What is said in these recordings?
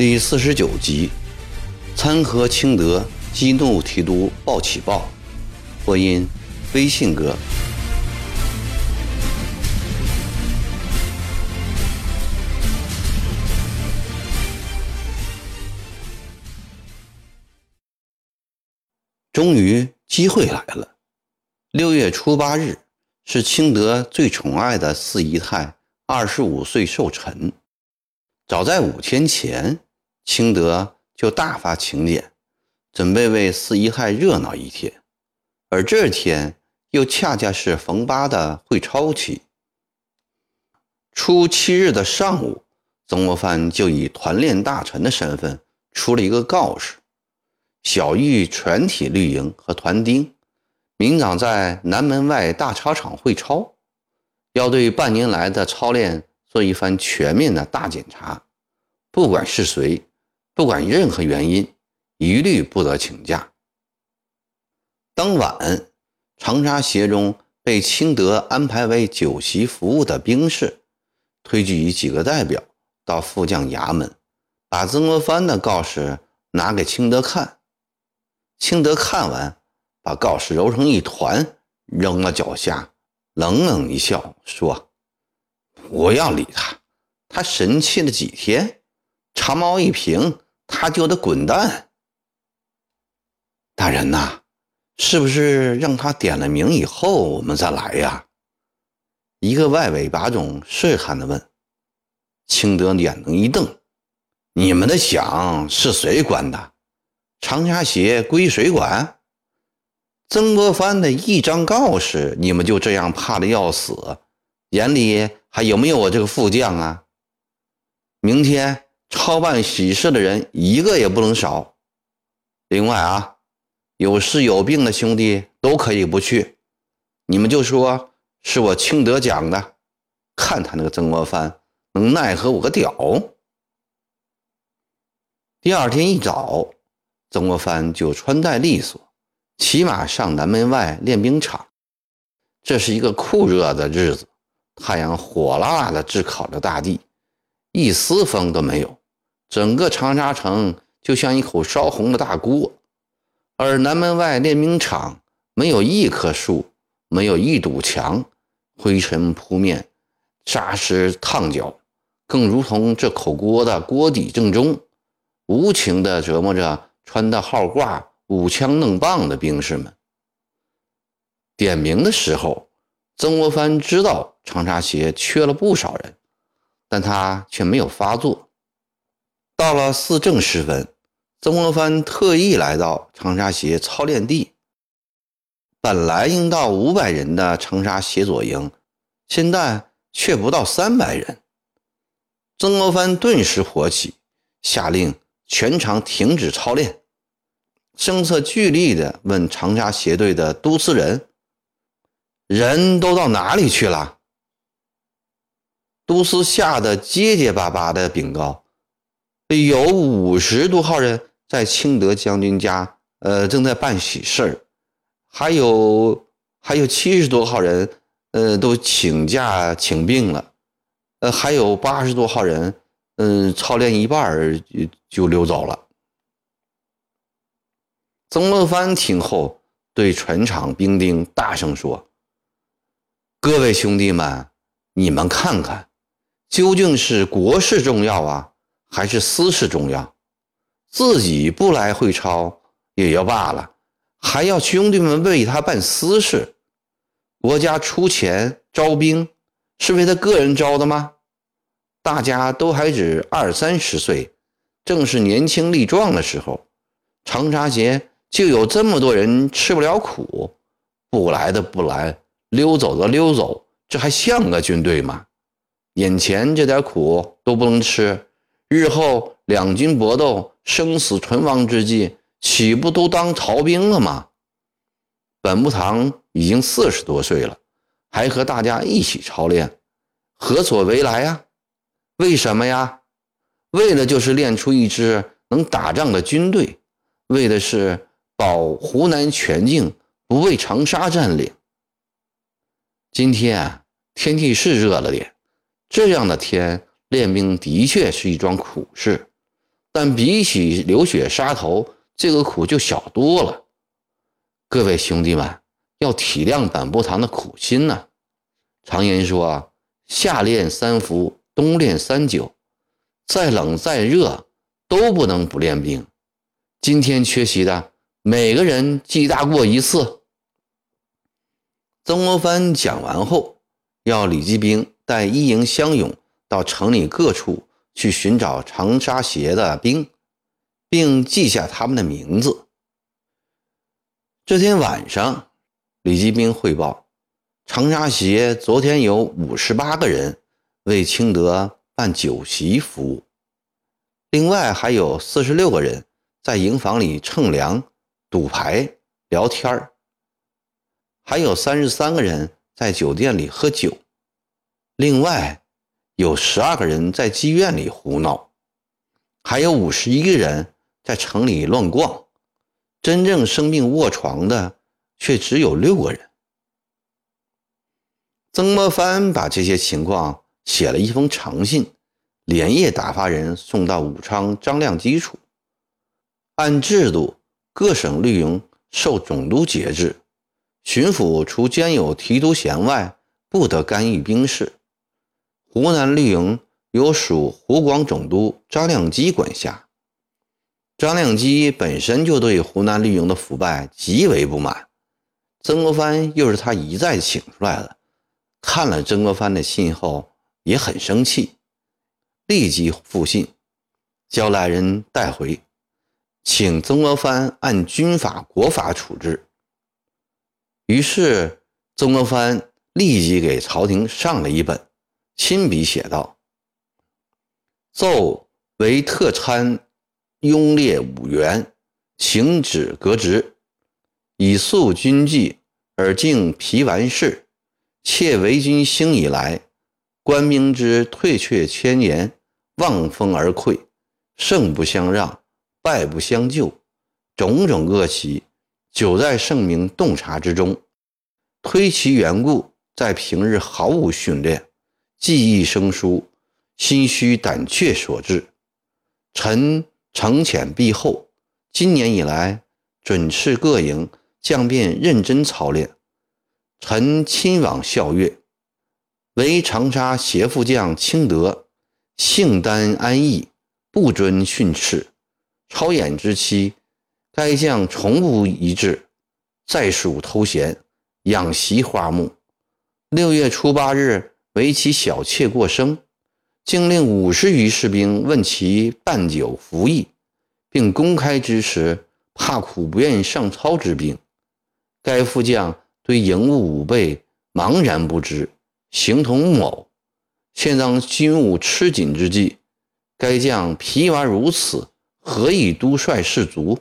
第四十九集，参合清德激怒提督鲍起豹，播音微信哥。终于机会来了，六月初八日是清德最宠爱的四姨太二十五岁寿辰。早在五天前。清德就大发请柬，准备为四姨太热闹一天，而这天又恰恰是冯八的会操期。初七日的上午，曾国藩就以团练大臣的身份出了一个告示，小谕全体绿营和团丁，明早在南门外大操场会操，要对半年来的操练做一番全面的大检查，不管是谁。不管任何原因，一律不得请假。当晚，长沙协中被清德安排为酒席服务的兵士，推举几个代表到副将衙门，把曾国藩的告示拿给清德看。清德看完，把告示揉成一团，扔到脚下，冷冷一笑，说：“不要理他，他神气了几天，长矛一平。”他就得滚蛋！大人呐，是不是让他点了名以后我们再来呀？一个外围把总试探的问。清德眼睛一瞪：“你们的饷是谁管的？长沙协归谁管？曾国藩的一张告示，你们就这样怕的要死？眼里还有没有我这个副将啊？明天。”操办喜事的人一个也不能少。另外啊，有事有病的兄弟都可以不去，你们就说是我清德讲的，看他那个曾国藩能奈何我个屌。第二天一早，曾国藩就穿戴利索，骑马上南门外练兵场。这是一个酷热的日子，太阳火辣辣的炙烤着大地，一丝风都没有。整个长沙城就像一口烧红的大锅，而南门外练兵场没有一棵树，没有一堵墙，灰尘扑面，沙石烫脚，更如同这口锅的锅底正中，无情地折磨着穿的号褂、舞枪弄棒的兵士们。点名的时候，曾国藩知道长沙协缺了不少人，但他却没有发作。到了四正时分，曾国藩特意来到长沙协操练地。本来应到五百人的长沙协左营，现在却不到三百人。曾国藩顿时火起，下令全场停止操练，声色俱厉地问长沙协队的都司人：“人都到哪里去了？”都司吓得结结巴巴地禀告。有五十多号人在清德将军家，呃，正在办喜事儿，还有还有七十多号人，呃，都请假请病了，呃，还有八十多号人，嗯，操练一半就就溜走了。曾国藩听后，对全场兵丁大声说：“各位兄弟们，你们看看，究竟是国事重要啊？”还是私事重要，自己不来会操也要罢了，还要兄弟们为他办私事。国家出钱招兵，是为他个人招的吗？大家都还只二三十岁，正是年轻力壮的时候。长沙节就有这么多人吃不了苦，不来的不来，溜走的溜走，这还像个军队吗？眼前这点苦都不能吃。日后两军搏斗、生死存亡之际，岂不都当逃兵了吗？本部堂已经四十多岁了，还和大家一起操练，何所为来呀？为什么呀？为的就是练出一支能打仗的军队，为的是保湖南全境不被长沙占领。今天天气是热了点，这样的天。练兵的确是一桩苦事，但比起流血杀头，这个苦就小多了。各位兄弟们，要体谅本部堂的苦心呐。常言说：“夏练三伏，冬练三九，再冷再热都不能不练兵。”今天缺席的每个人记大过一次。曾国藩讲完后，要李继兵带一营乡勇到城里各处去寻找长沙协的兵，并记下他们的名字。这天晚上，李继兵汇报，长沙协昨天有五十八个人为清德办酒席服务，另外还有四十六个人。在营房里乘凉、赌牌、聊天，还有三十三个人在酒店里喝酒，另外有十二个人在妓院里胡闹，还有五十一个人在城里乱逛，真正生病卧床的却只有六个人。曾国藩把这些情况写了一封长信，连夜打发人送到武昌张亮基处。按制度，各省绿营受总督节制，巡抚除兼有提督衔外，不得干预兵事。湖南绿营由属湖广总督张亮基管辖。张亮基本身就对湖南绿营的腐败极为不满，曾国藩又是他一再请出来的，看了曾国藩的信后也很生气，立即复信，叫来人带回。请曾国藩按军法国法处置。于是，曾国藩立即给朝廷上了一本，亲笔写道：“奏为特参拥列五员，请旨革职，以肃军纪而敬皮完事。窃为军兴以来，官兵之退却千年，望风而溃，胜不相让。”败不相救，种种恶习，久在圣明洞察之中。推其缘故，在平日毫无训练，记忆生疏，心虚胆怯所致。臣惩浅必厚，今年以来，准斥各营将便认真操练。臣亲往校阅，为长沙协副将清德，性单安逸，不遵训斥。超演之期，该将从无一致，在蜀偷闲，养习花木。六月初八日，为其小妾过生，竟令五十余士兵问其办酒服役，并公开支持怕苦不愿上操之兵。该副将对营务武备茫然不知，形同木偶。现当军务吃紧之际，该将疲顽如此。何以督率士卒？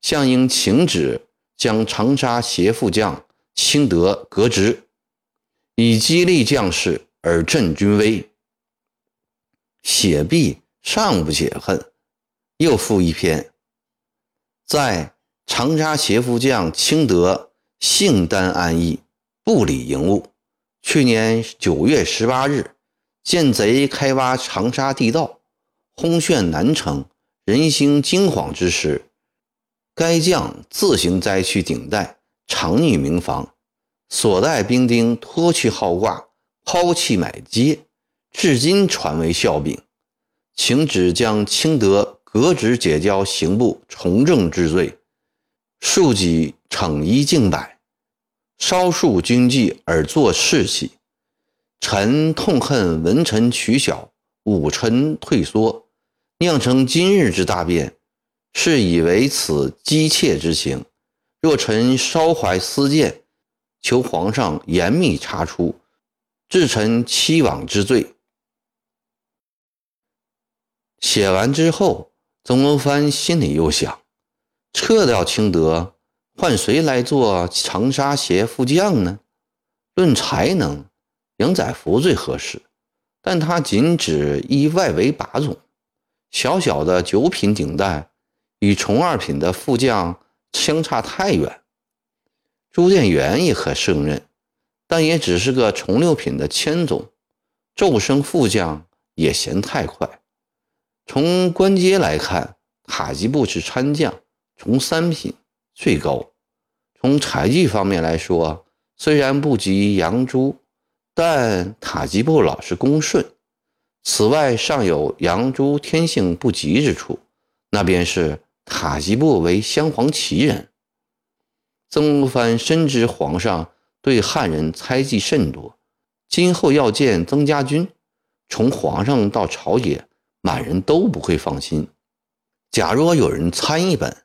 相应请旨，将长沙协副将清德革职，以激励将士而振军威。写毕，尚不解恨，又附一篇：在长沙协副将清德性单安逸，不理营务。去年九月十八日，见贼开挖长沙地道，轰炫南城。人心惊惶之时，该将自行摘去顶戴，藏匿民房，所带兵丁脱去号挂，抛弃买街，至今传为笑柄。请旨将清德革职解交刑部从政治罪，庶己惩一敬百，稍述军纪而作士气。臣痛恨文臣取小，武臣退缩。酿成今日之大变，是以为此激切之情。若臣稍怀私见，求皇上严密查出，治臣欺罔之罪。写完之后，曾国藩心里又想：撤掉清德，换谁来做长沙协副将呢？论才能，杨载福最合适，但他仅指一外围把总。小小的九品顶戴，与从二品的副将相差太远。朱殿元也可胜任，但也只是个从六品的千总，骤升副将也嫌太快。从官阶来看，塔吉布是参将，从三品最高。从才技方面来说，虽然不及杨朱，但塔吉布老是恭顺。此外，尚有杨朱天性不吉之处，那便是塔吉布为镶黄旗人。曾国藩深知皇上对汉人猜忌甚多，今后要见曾家军，从皇上到朝野，满人都不会放心。假若有人参一本，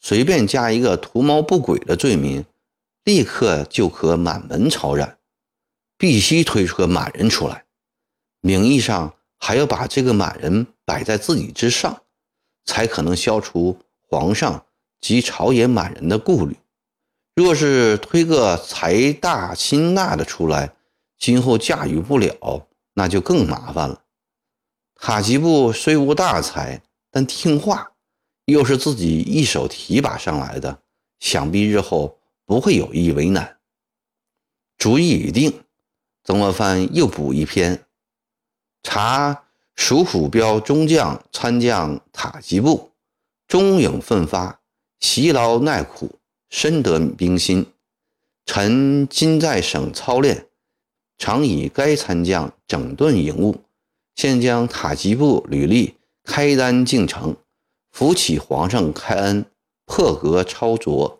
随便加一个图谋不轨的罪名，立刻就可满门抄斩，必须推出个满人出来，名义上还要把这个满人摆在自己之上，才可能消除皇上及朝野满人的顾虑。若是推个财大心大的出来，今后驾驭不了，那就更麻烦了。塔吉布虽无大才，但听话，又是自己一手提拔上来的，想必日后不会有意为难。主意已定，曾国藩又补一篇：查蜀虎标中将参将塔吉布，忠勇奋发，习劳耐苦。深得兵心，臣今在省操练，常以该参将整顿营务，现将塔吉布履历开单进城，扶起皇上开恩，破格超擢。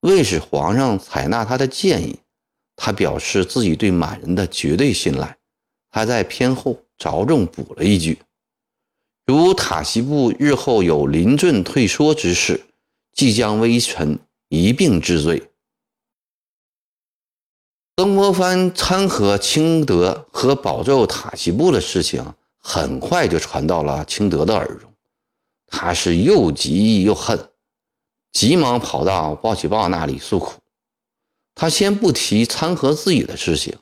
为使皇上采纳他的建议，他表示自己对满人的绝对信赖，他在偏后着重补了一句：如塔吉布日后有临阵退缩之事。即将微臣一并治罪。曾国藩参合清德和保奏塔西布的事情，很快就传到了清德的耳中。他是又急又恨，急忙跑到鲍喜报那里诉苦。他先不提参合自己的事情，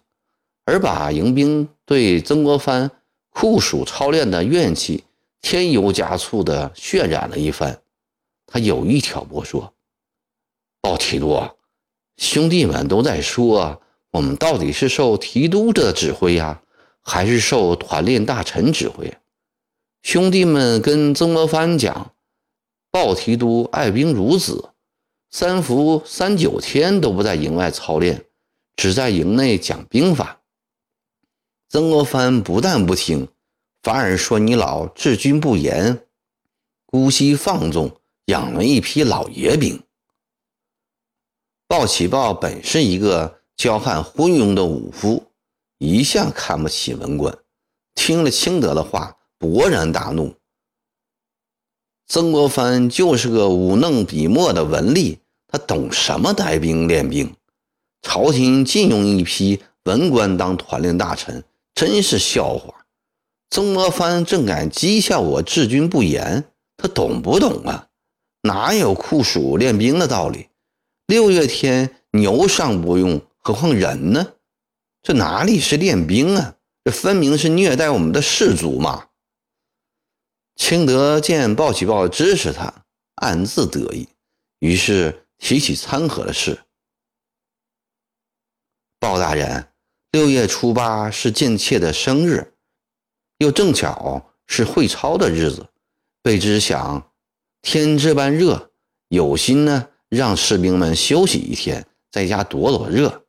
而把迎宾对曾国藩酷暑操练的怨气添油加醋地渲染了一番。他有意挑拨说：“鲍提督，兄弟们都在说，我们到底是受提督的指挥呀，还是受团练大臣指挥？兄弟们跟曾国藩讲，鲍提督爱兵如子，三伏三九天都不在营外操练，只在营内讲兵法。曾国藩不但不听，反而说你老治军不严，姑息放纵。”养了一批老爷兵。鲍起豹本是一个骄悍昏庸的武夫，一向看不起文官。听了清德的话，勃然大怒。曾国藩就是个舞弄笔墨的文吏，他懂什么带兵练兵？朝廷禁用一批文官当团练大臣，真是笑话。曾国藩正敢讥笑我治军不严，他懂不懂啊？哪有酷暑练兵的道理？六月天牛尚不用，何况人呢？这哪里是练兵啊？这分明是虐待我们的士卒嘛！清德见鲍喜报支持他，暗自得意，于是提起参合的事。鲍大人，六月初八是贱妾的生日，又正巧是会操的日子，卑职想。天这般热，有心呢，让士兵们休息一天，在家躲躲热。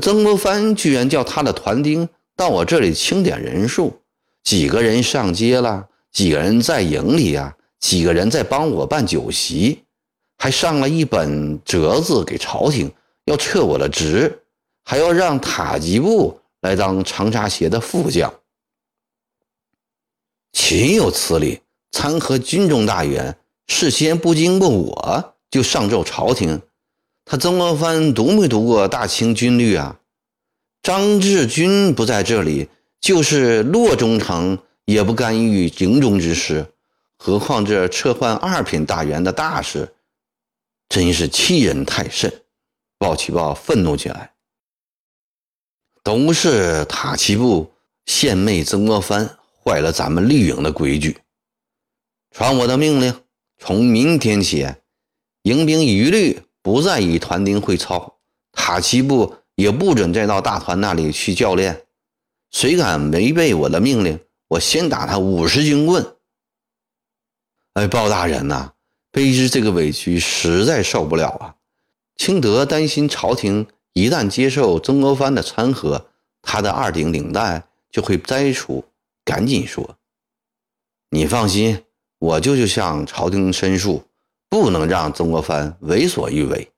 曾国藩居然叫他的团丁到我这里清点人数，几个人上街了，几个人在营里呀，几个人在帮我办酒席，还上了一本折子给朝廷，要撤我的职，还要让塔吉布来当长沙协的副将。岂有此理！参合军中大员。事先不经过我就上奏朝廷，他曾国藩读没读过大清军律啊？张志军不在这里，就是洛中丞也不干预营中之事，何况这撤换二品大员的大事，真是欺人太甚！鲍启豹愤怒起来，都是塔奇布献媚曾国藩，坏了咱们绿营的规矩，传我的命令。从明天起，迎兵一律不再以团丁会操，塔奇布也不准再到大团那里去教练。谁敢违背我的命令，我先打他五十军棍。哎，鲍大人呐，卑职这个委屈实在受不了啊！清德担心朝廷一旦接受曾国藩的参合，他的二顶领带就会摘除，赶紧说：“你放心，我就就向朝廷申诉，不能让曾国藩为所欲为。”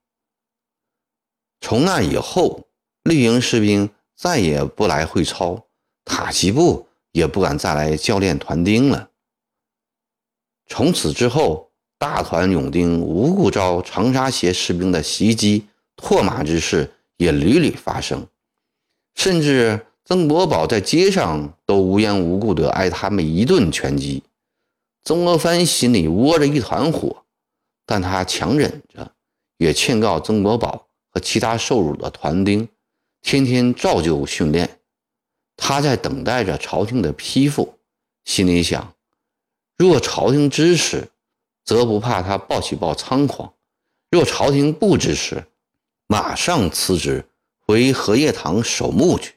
从那以后，绿营士兵再也不来会操，塔西部也不敢再来教练团丁了。从此之后，大团勇丁无故遭长沙协士兵的袭击、唾骂之事也屡屡发生，甚至曾国宝在街上都无缘无故地挨他们一顿拳击。曾国藩心里窝着一团火，但他强忍着，也劝告曾国宝和其他受辱的团丁，天天照旧训练。他在等待着朝廷的批复，心里想。若朝廷支持，则不怕他暴起暴猖狂；若朝廷不支持，马上辞职回荷叶塘守墓去。